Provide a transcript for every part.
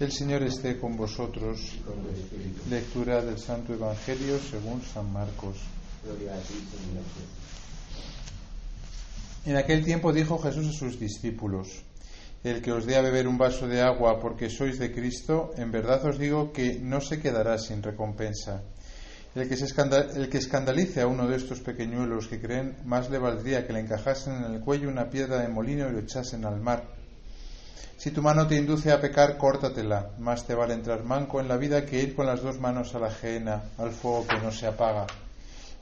El Señor esté con vosotros. Lectura del Santo Evangelio según San Marcos. En aquel tiempo dijo Jesús a sus discípulos, El que os dé a beber un vaso de agua porque sois de Cristo, en verdad os digo que no se quedará sin recompensa. El que, se el que escandalice a uno de estos pequeñuelos que creen, más le valdría que le encajasen en el cuello una piedra de molino y lo echasen al mar. Si tu mano te induce a pecar, córtatela. Más te vale entrar manco en la vida que ir con las dos manos a la ajena, al fuego que no se apaga.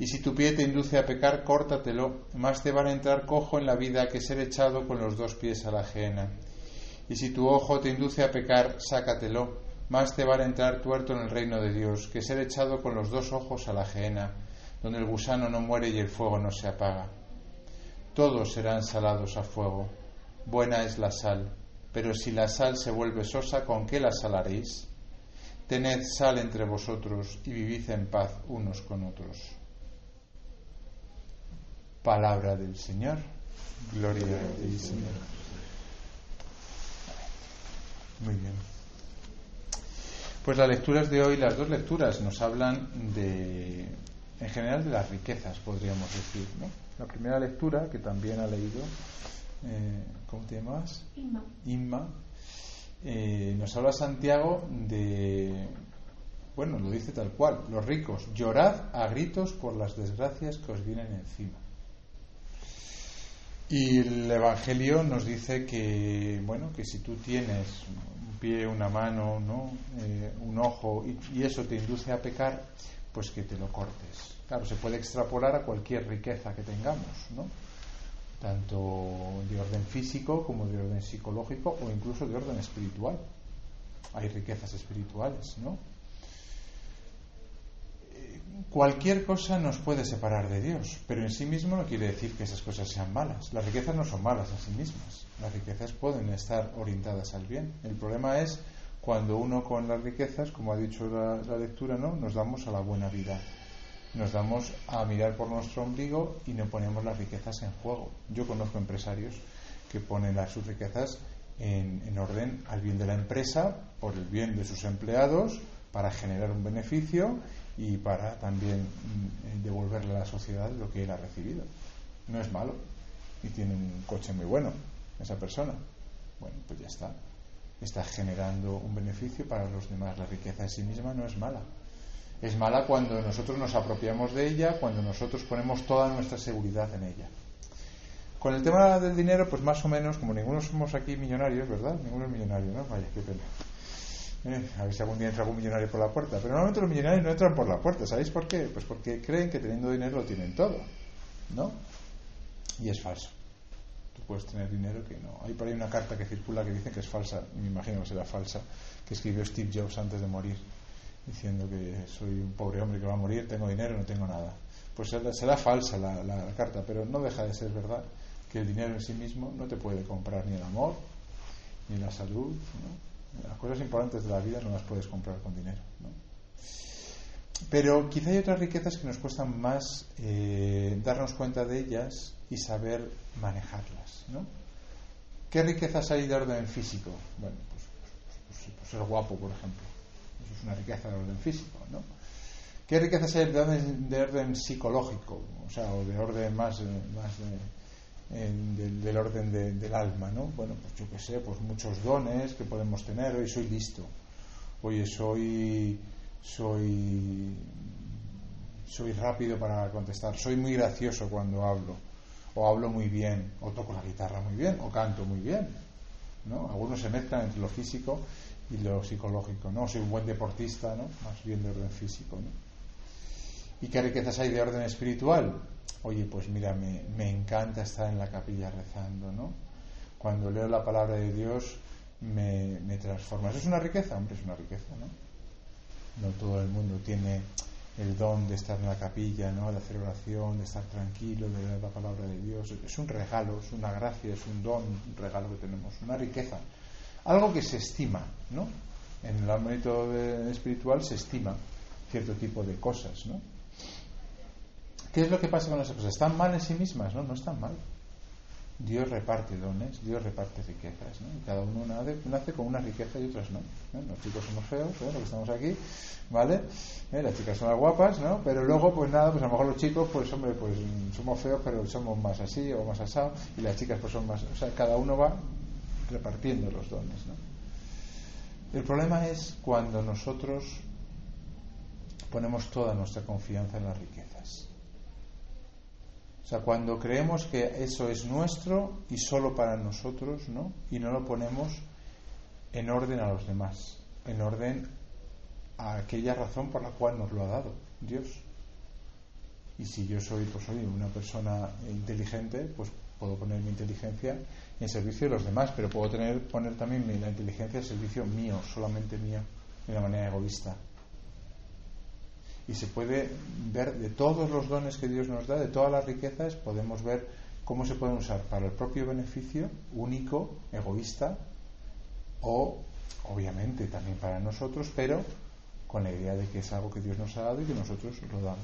Y si tu pie te induce a pecar, córtatelo. Más te vale entrar cojo en la vida que ser echado con los dos pies a la ajena. Y si tu ojo te induce a pecar, sácatelo. Más te vale entrar tuerto en el reino de Dios que ser echado con los dos ojos a la ajena, donde el gusano no muere y el fuego no se apaga. Todos serán salados a fuego. Buena es la sal pero si la sal se vuelve sosa, ¿con qué la salaréis? Tened sal entre vosotros y vivid en paz unos con otros. Palabra del Señor. Gloria a ti, Señor. Muy bien. Pues las lecturas de hoy, las dos lecturas, nos hablan de, en general, de las riquezas, podríamos decir. ¿no? La primera lectura, que también ha leído eh, ¿cómo te llamas? Inma. Inma. Eh, nos habla Santiago de, bueno, lo dice tal cual, los ricos, llorad a gritos por las desgracias que os vienen encima. Y el Evangelio nos dice que, bueno, que si tú tienes un pie, una mano, ¿no? Eh, un ojo y, y eso te induce a pecar, pues que te lo cortes. Claro, se puede extrapolar a cualquier riqueza que tengamos, ¿no? Tanto de orden físico como de orden psicológico o incluso de orden espiritual. Hay riquezas espirituales, ¿no? Eh, cualquier cosa nos puede separar de Dios, pero en sí mismo no quiere decir que esas cosas sean malas. Las riquezas no son malas en sí mismas. Las riquezas pueden estar orientadas al bien. El problema es cuando uno con las riquezas, como ha dicho la, la lectura, ¿no? nos damos a la buena vida nos damos a mirar por nuestro ombligo y no ponemos las riquezas en juego. Yo conozco empresarios que ponen sus riquezas en, en, orden al bien de la empresa, por el bien de sus empleados, para generar un beneficio y para también mm, devolverle a la sociedad lo que él ha recibido. No es malo y tiene un coche muy bueno esa persona. Bueno, pues ya está. Está generando un beneficio para los demás. La riqueza en sí misma no es mala es mala cuando nosotros nos apropiamos de ella, cuando nosotros ponemos toda nuestra seguridad en ella. Con el tema del dinero, pues más o menos, como ninguno somos aquí millonarios, ¿verdad? Ninguno es millonario, ¿no? Vaya, qué pena. Eh, a ver si algún día entra algún millonario por la puerta. Pero normalmente los millonarios no entran por la puerta. ¿Sabéis por qué? Pues porque creen que teniendo dinero lo tienen todo, ¿no? Y es falso. Tú puedes tener dinero que no. Hay por ahí una carta que circula que dice que es falsa, y me imagino que será falsa, que escribió Steve Jobs antes de morir diciendo que soy un pobre hombre que va a morir, tengo dinero, no tengo nada. Pues será, falsa la, carta, pero no deja de ser verdad que el dinero en sí mismo no te puede comprar ni el amor, ni la salud. Las cosas importantes de la vida no las puedes comprar con dinero. Pero quizá hay otras riquezas que nos cuestan más eh, darnos cuenta de ellas y saber manejarlas. ¿no? ¿Qué riquezas hay de orden físico? Bueno, pues, pues, pues, pues ser guapo, por ejemplo es una riqueza de orden físico, ¿no? ¿Qué riquezas hay de orden, de orden psicológico? O sea, o de orden más, más del, orden del alma, ¿no? Bueno, pues yo qué sé, pues muchos dones que podemos tener. Hoy soy listo. Oye, soy, soy, soy rápido para contestar. Soy muy gracioso cuando hablo. O hablo muy bien. O toco la guitarra muy bien. O canto muy bien. ¿No? Algunos se mezclan entre lo físico y lo psicológico, ¿no? Soy un buen deportista, ¿no? Más bien de orden físico, ¿no? ¿Y qué riquezas hay de orden espiritual? Oye, pues mira, me, me encanta estar en la capilla rezando, ¿no? Cuando leo la palabra de Dios me, me transforma. ¿Eso es una riqueza? Hombre, es una riqueza, ¿no? No todo el mundo tiene el don de estar en la capilla, ¿no? de hacer oración, de estar tranquilo, de leer la palabra de Dios. Es un regalo, es una gracia, es un don, un regalo que tenemos, una riqueza algo que se estima, ¿no? En el ámbito espiritual se estima cierto tipo de cosas, ¿no? ¿Qué es lo que pasa con esas cosas? ¿Están mal en sí mismas? No, no están mal. Dios reparte dones, Dios reparte riquezas, ¿no? cada uno nace, con una riqueza y otras no. Los chicos somos feos, ¿eh? que estamos aquí, ¿vale? ¿Eh? Las chicas son las guapas, ¿no? Pero luego, pues nada, pues a lo mejor los chicos, pues hombre, pues somos feos, pero somos más así o más asados, y las chicas, pues son más. O sea, cada uno va repartiendo los dones, ¿no? El problema es cuando nosotros ponemos toda nuestra confianza en las riquezas. O sea, cuando creemos que eso es nuestro y solo para nosotros, ¿no? Y no lo ponemos en orden a los demás, en orden a aquella razón por la cual nos lo ha dado Dios. Y si yo soy, pues soy una persona inteligente, pues puedo poner mi inteligencia en servicio de los demás, pero puedo tener, poner también la inteligencia en servicio mío, solamente mío, de una manera egoísta. Y se puede ver de todos los dones que Dios nos da, de todas las riquezas, podemos ver cómo se pueden usar para el propio beneficio único, egoísta, o obviamente también para nosotros, pero con la idea de que es algo que Dios nos ha dado y que nosotros lo damos.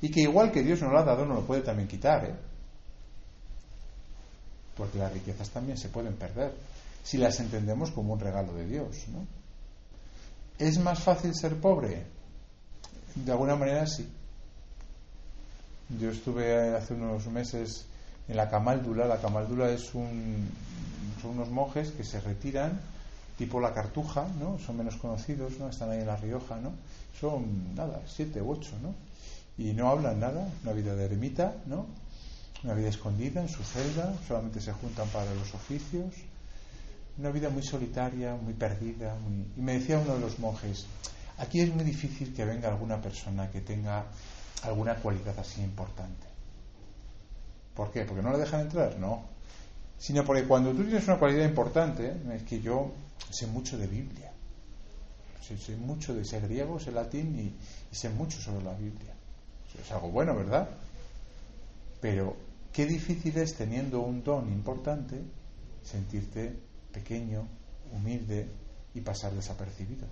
Y que igual que Dios nos lo ha dado, no lo puede también quitar, ¿eh? porque las riquezas también se pueden perder si las entendemos como un regalo de Dios. ¿no? ¿Es más fácil ser pobre? De alguna manera sí. Yo estuve hace unos meses en la Camaldula. La Camaldula es un, son unos monjes que se retiran tipo la Cartuja, ¿no? Son menos conocidos, ¿no? Están ahí en La Rioja, ¿no? Son, nada, siete u ocho, ¿no? Y no hablan nada, una vida de eremita, ¿no? Una vida escondida en su celda, solamente se juntan para los oficios. Una vida muy solitaria, muy perdida. Y me decía uno de los monjes, aquí es muy difícil que venga alguna persona que tenga alguna cualidad así importante. ¿Por qué? ¿Porque no le dejan entrar? No. Sino porque cuando tú tienes una cualidad importante, es que yo sé mucho de Biblia. Sé, mucho de ese griego, sé latín y, sé mucho sobre la Biblia. Es algo bueno, ¿verdad? Pero Qué difícil es, teniendo un don importante, sentirte pequeño, humilde y pasar desapercibido.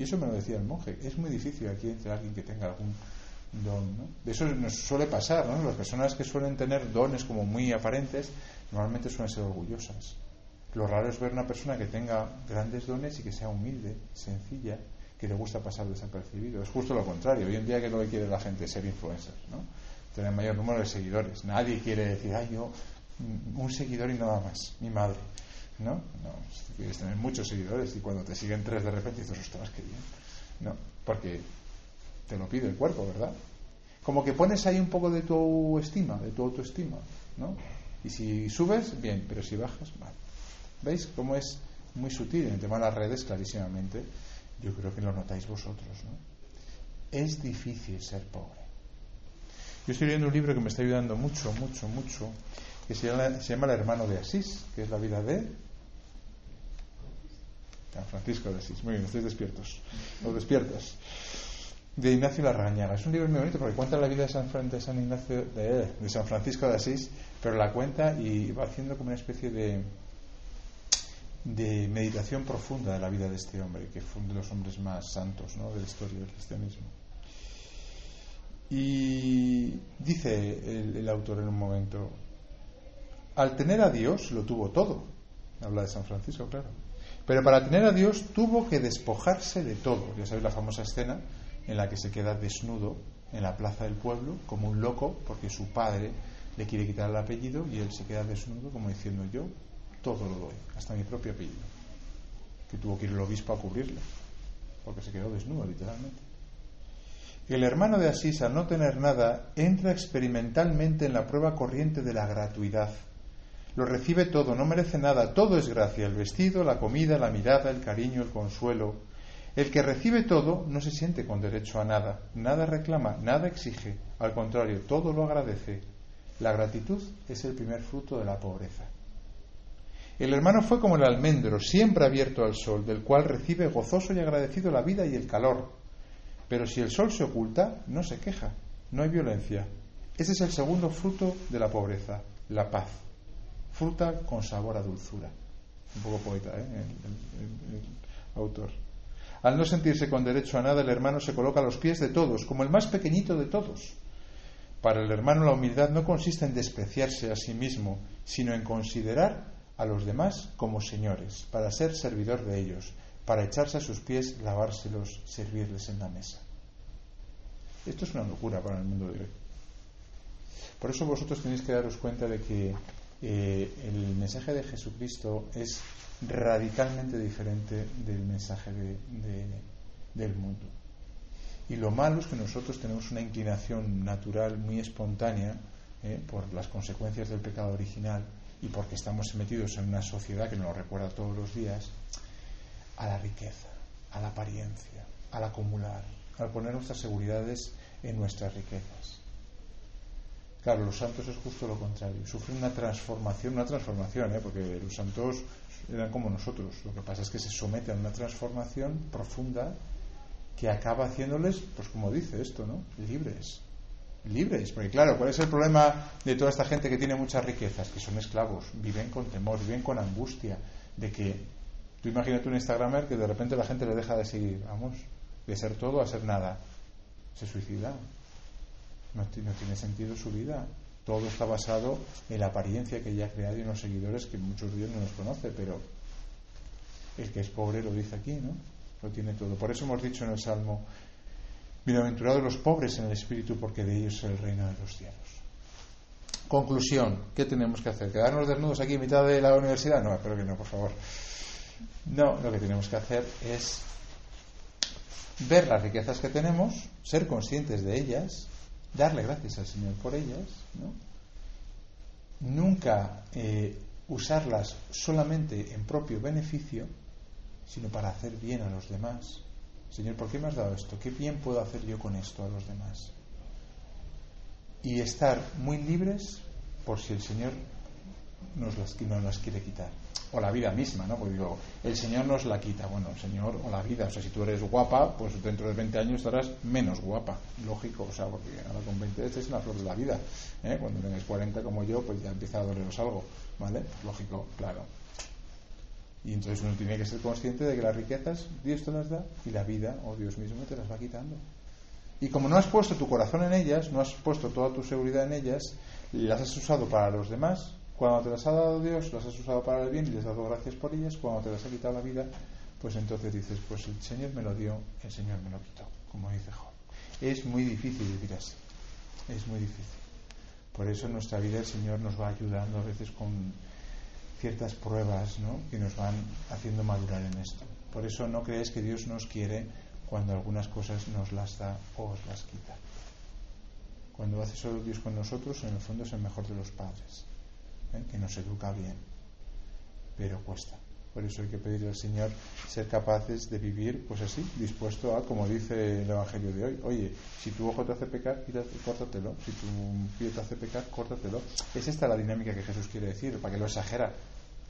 Y eso me lo decía el monje. Es muy difícil aquí entre alguien que tenga algún don. ¿no? Eso nos suele pasar. ¿no? Las personas que suelen tener dones como muy aparentes normalmente suelen ser orgullosas. Lo raro es ver una persona que tenga grandes dones y que sea humilde, sencilla, que le gusta pasar desapercibido. Es justo lo contrario. Hoy en día que lo que quiere la gente es ser influencer. ¿no? tener mayor número de seguidores. Nadie quiere decir, ay, yo, mm, un seguidor y nada más, mi madre. ¿No? No, quieres tener muchos seguidores y cuando te siguen tres de repente dices, ostras, qué bien. No, porque te lo pide el cuerpo, ¿verdad? Como que pones ahí un poco de tu estima, de tu autoestima, ¿no? Y si subes, bien, pero si bajas, mal. ¿Veis cómo es muy sutil en el tema de las redes, clarísimamente? Yo creo que lo notáis vosotros, ¿no? Es difícil ser pobre. Yo estoy leyendo un libro que me está ayudando mucho, mucho, mucho, que se llama, se llama El hermano de Asís, que es la vida de San Francisco de Asís. Muy bien, estáis despiertos. O despiertas. De Ignacio Larrañaga. Es un libro muy bonito porque cuenta la vida de San, de San Ignacio de, de San Francisco de Asís, pero la cuenta y va haciendo como una especie de de meditación profunda de la vida de este hombre, que fue uno de los hombres más santos ¿no? de la historia del cristianismo. Y dice el, autor en un momento, al tener a Dios lo tuvo todo. Habla de San Francisco, claro. Pero para tener a Dios tuvo que despojarse de todo. Ya sabéis la famosa escena en la que se queda desnudo en la plaza del pueblo como un loco porque su padre le quiere quitar el apellido y él se queda desnudo como diciendo yo todo lo doy, hasta mi propio apellido. Que tuvo que ir el obispo a cubrirle porque se quedó desnudo literalmente. El hermano de Asís, al no tener nada, entra experimentalmente en la prueba corriente de la gratuidad. Lo recibe todo, no merece nada, todo es gracia, el vestido, la comida, la mirada, el cariño, el consuelo. El que recibe todo no se siente con derecho a nada, nada reclama, nada exige, al contrario, todo lo agradece. La gratitud es el primer fruto de la pobreza. El hermano fue como el almendro, siempre abierto al sol, del cual recibe gozoso y agradecido la vida y el calor. Pero si el sol se oculta, no se queja, no hay violencia. Ese es el segundo fruto de la pobreza, la paz. Fruta con sabor a dulzura. Un poco poeta, ¿eh? el, autor. Al no sentirse con derecho a nada, el hermano se coloca a los pies de todos, como el más pequeñito de todos. Para el hermano la humildad no consiste en despreciarse a sí mismo, sino en considerar a los demás como señores, para ser servidor de ellos, para echarse a sus pies, lavárselos, servirles en la mesa. Esto es una locura para el mundo de hoy. Por eso vosotros tenéis que daros cuenta de que eh, el mensaje de Jesucristo es radicalmente diferente del mensaje del mundo. Y lo malo es que nosotros tenemos una inclinación natural muy espontánea, eh, por las consecuencias del pecado original y porque estamos metidos en una sociedad que nos lo recuerda todos los días, a la riqueza, a la apariencia, al acumular, al poner nuestras seguridades en nuestras riquezas. Claro, los santos es justo lo contrario, sufren una transformación, una transformación, ¿eh? porque los santos eran como nosotros, lo que pasa es que se someten a una transformación profunda que acaba haciéndoles, pues como dice esto, ¿no? Libres. Libres, porque claro, ¿cuál es el problema de toda esta gente que tiene muchas riquezas? Que son esclavos, viven con temor, viven con angustia, de que tú imagínate un Instagramer que de repente la gente le deja de vamos, de ser todo a ser nada, se suicida, no, tiene sentido su vida, todo está basado en la apariencia que ella ha creado y en los seguidores que muchos de ellos no los conoce, pero el que es pobre lo dice aquí, ¿no? lo tiene todo. Por eso hemos dicho en el Salmo, bienaventurados los pobres en el espíritu, porque de ellos es el reino de los cielos. Conclusión, ¿qué tenemos que hacer? ¿Quedarnos desnudos aquí en mitad de la universidad? No, espero que no, por favor. No, lo que tenemos que hacer es ver las riquezas que tenemos, ser conscientes de ellas, darle gracias al Señor por ellas, ¿no? nunca eh, usarlas solamente en propio beneficio, sino para hacer bien a los demás. Señor, ¿por qué me has dado esto? ¿Qué bien puedo hacer yo con esto a los demás? Y estar muy libres por si el Señor nos las, nos las quiere quitar. O la vida misma, ¿no? Porque digo, el Señor nos la quita. Bueno, el Señor o la vida. O sea, si tú eres guapa, pues dentro de 20 años estarás menos guapa. Lógico, o sea, porque ahora con 20 es una flor de la vida. ¿eh? Cuando tengas 40 como yo, pues ya empieza a doleros algo. ¿Vale? Lógico, claro. Y entonces uno tiene que ser consciente de que las riquezas Dios te las da y la vida o Dios mismo te las va quitando. Y como no has puesto tu corazón en ellas, no has puesto toda tu seguridad en ellas, las has usado para los demás, cuando te las ha dado Dios, las has usado para el bien y les has dado gracias por ellas, cuando te las ha quitado la vida, pues entonces dices, pues el Señor me lo dio, el Señor me lo quitó, como dice Job. Es muy difícil vivir así, es muy difícil. Por eso en nuestra vida el Señor nos va ayudando a veces con ciertas pruebas ¿no? que nos van haciendo madurar en esto. Por eso no creéis que Dios nos quiere cuando algunas cosas nos las da o os las quita. Cuando hace solo Dios con nosotros, en el fondo es el mejor de los padres, ¿eh? que nos educa bien, pero cuesta. Por eso hay que pedirle al Señor ser capaces de vivir, pues así, dispuesto a, como dice el Evangelio de hoy, oye, si tu ojo te hace pecar, córtatelo. Si tu pie te hace pecar, córtatelo. Es esta la dinámica que Jesús quiere decir, para que lo exagera.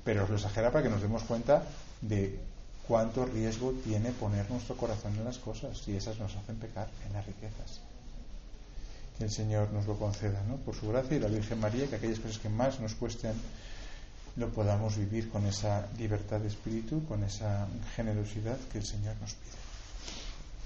Pero lo exagera para que nos demos cuenta de cuánto riesgo tiene poner nuestro corazón en las cosas y esas nos hacen pecar en las riquezas. Que el Señor nos lo conceda, ¿no? Por su gracia y la Virgen María, que aquellas cosas que más nos cuesten lo podamos vivir con esa libertad de espíritu, con esa generosidad que el Señor nos pide.